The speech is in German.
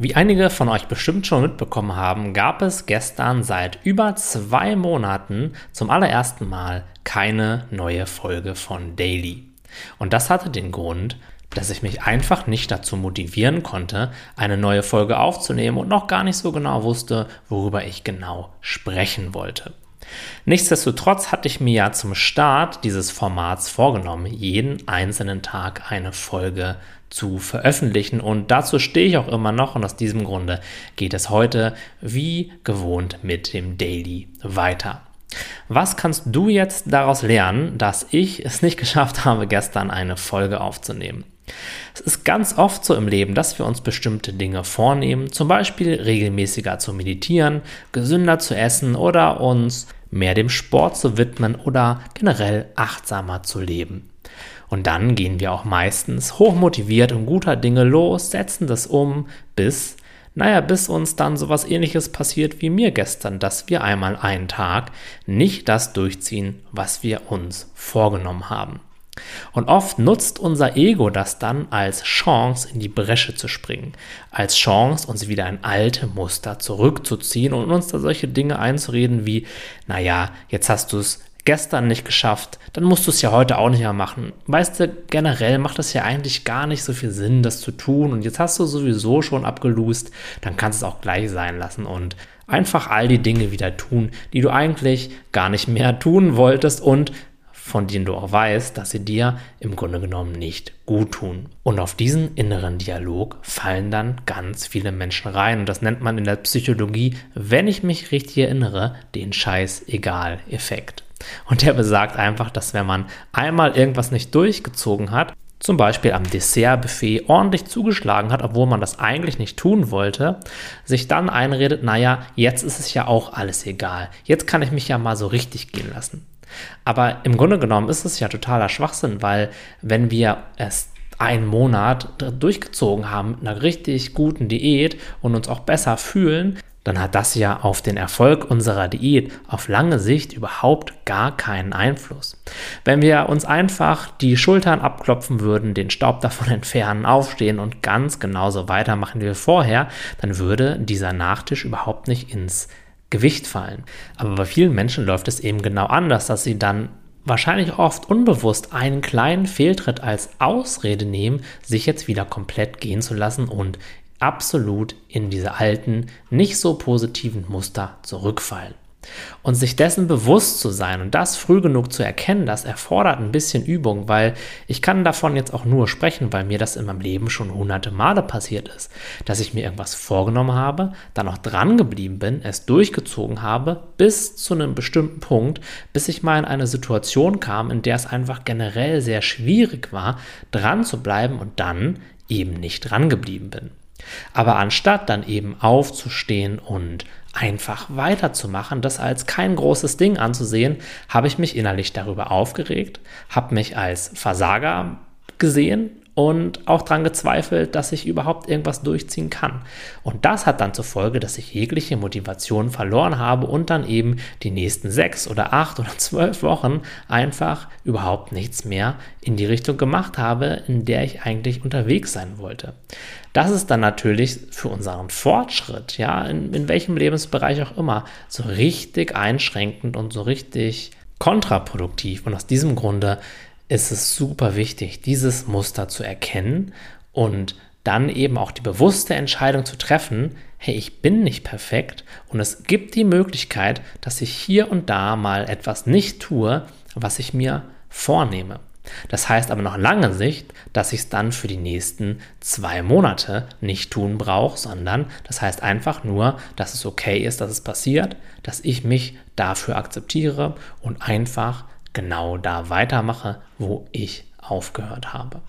Wie einige von euch bestimmt schon mitbekommen haben, gab es gestern seit über zwei Monaten zum allerersten Mal keine neue Folge von Daily. Und das hatte den Grund, dass ich mich einfach nicht dazu motivieren konnte, eine neue Folge aufzunehmen und noch gar nicht so genau wusste, worüber ich genau sprechen wollte. Nichtsdestotrotz hatte ich mir ja zum Start dieses Formats vorgenommen, jeden einzelnen Tag eine Folge zu veröffentlichen und dazu stehe ich auch immer noch und aus diesem Grunde geht es heute wie gewohnt mit dem Daily weiter. Was kannst du jetzt daraus lernen, dass ich es nicht geschafft habe, gestern eine Folge aufzunehmen? Es ist ganz oft so im Leben, dass wir uns bestimmte Dinge vornehmen, zum Beispiel regelmäßiger zu meditieren, gesünder zu essen oder uns mehr dem Sport zu widmen oder generell achtsamer zu leben. Und dann gehen wir auch meistens hochmotiviert und guter Dinge los, setzen das um, bis, naja, bis uns dann sowas ähnliches passiert wie mir gestern, dass wir einmal einen Tag nicht das durchziehen, was wir uns vorgenommen haben. Und oft nutzt unser Ego das dann als Chance, in die Bresche zu springen, als Chance, uns wieder in alte Muster zurückzuziehen und uns da solche Dinge einzureden wie, naja, jetzt hast du es gestern nicht geschafft, dann musst du es ja heute auch nicht mehr machen. Weißt du, generell macht es ja eigentlich gar nicht so viel Sinn, das zu tun. Und jetzt hast du sowieso schon abgelust, dann kannst du es auch gleich sein lassen und einfach all die Dinge wieder tun, die du eigentlich gar nicht mehr tun wolltest und von denen du auch weißt, dass sie dir im Grunde genommen nicht gut tun. Und auf diesen inneren Dialog fallen dann ganz viele Menschen rein. Und das nennt man in der Psychologie, wenn ich mich richtig erinnere, den Scheiß-Egal-Effekt. Und der besagt einfach, dass wenn man einmal irgendwas nicht durchgezogen hat, zum Beispiel am Dessertbuffet ordentlich zugeschlagen hat, obwohl man das eigentlich nicht tun wollte, sich dann einredet, naja, jetzt ist es ja auch alles egal. Jetzt kann ich mich ja mal so richtig gehen lassen. Aber im Grunde genommen ist es ja totaler Schwachsinn, weil wenn wir es einen Monat durchgezogen haben mit einer richtig guten Diät und uns auch besser fühlen, dann hat das ja auf den Erfolg unserer Diät auf lange Sicht überhaupt gar keinen Einfluss. Wenn wir uns einfach die Schultern abklopfen würden, den Staub davon entfernen, aufstehen und ganz genauso weitermachen wie vorher, dann würde dieser Nachtisch überhaupt nicht ins Gewicht fallen. Aber bei vielen Menschen läuft es eben genau anders, dass sie dann wahrscheinlich oft unbewusst einen kleinen Fehltritt als Ausrede nehmen, sich jetzt wieder komplett gehen zu lassen und absolut in diese alten, nicht so positiven Muster zurückfallen. Und sich dessen bewusst zu sein und das früh genug zu erkennen, das erfordert ein bisschen Übung, weil ich kann davon jetzt auch nur sprechen, weil mir das in meinem Leben schon hunderte Male passiert ist, dass ich mir irgendwas vorgenommen habe, dann auch dran geblieben bin, es durchgezogen habe, bis zu einem bestimmten Punkt, bis ich mal in eine Situation kam, in der es einfach generell sehr schwierig war, dran zu bleiben und dann eben nicht dran geblieben bin. Aber anstatt dann eben aufzustehen und einfach weiterzumachen, das als kein großes Ding anzusehen, habe ich mich innerlich darüber aufgeregt, habe mich als Versager gesehen und auch daran gezweifelt, dass ich überhaupt irgendwas durchziehen kann. Und das hat dann zur Folge, dass ich jegliche Motivation verloren habe und dann eben die nächsten sechs oder acht oder zwölf Wochen einfach überhaupt nichts mehr in die Richtung gemacht habe, in der ich eigentlich unterwegs sein wollte. Das ist dann natürlich für unseren Fortschritt, ja, in, in welchem Lebensbereich auch immer, so richtig einschränkend und so richtig kontraproduktiv. Und aus diesem Grunde ist es super wichtig, dieses Muster zu erkennen und dann eben auch die bewusste Entscheidung zu treffen, hey, ich bin nicht perfekt und es gibt die Möglichkeit, dass ich hier und da mal etwas nicht tue, was ich mir vornehme. Das heißt aber noch lange Sicht, dass ich es dann für die nächsten zwei Monate nicht tun brauche, sondern das heißt einfach nur, dass es okay ist, dass es passiert, dass ich mich dafür akzeptiere und einfach genau da weitermache, wo ich aufgehört habe.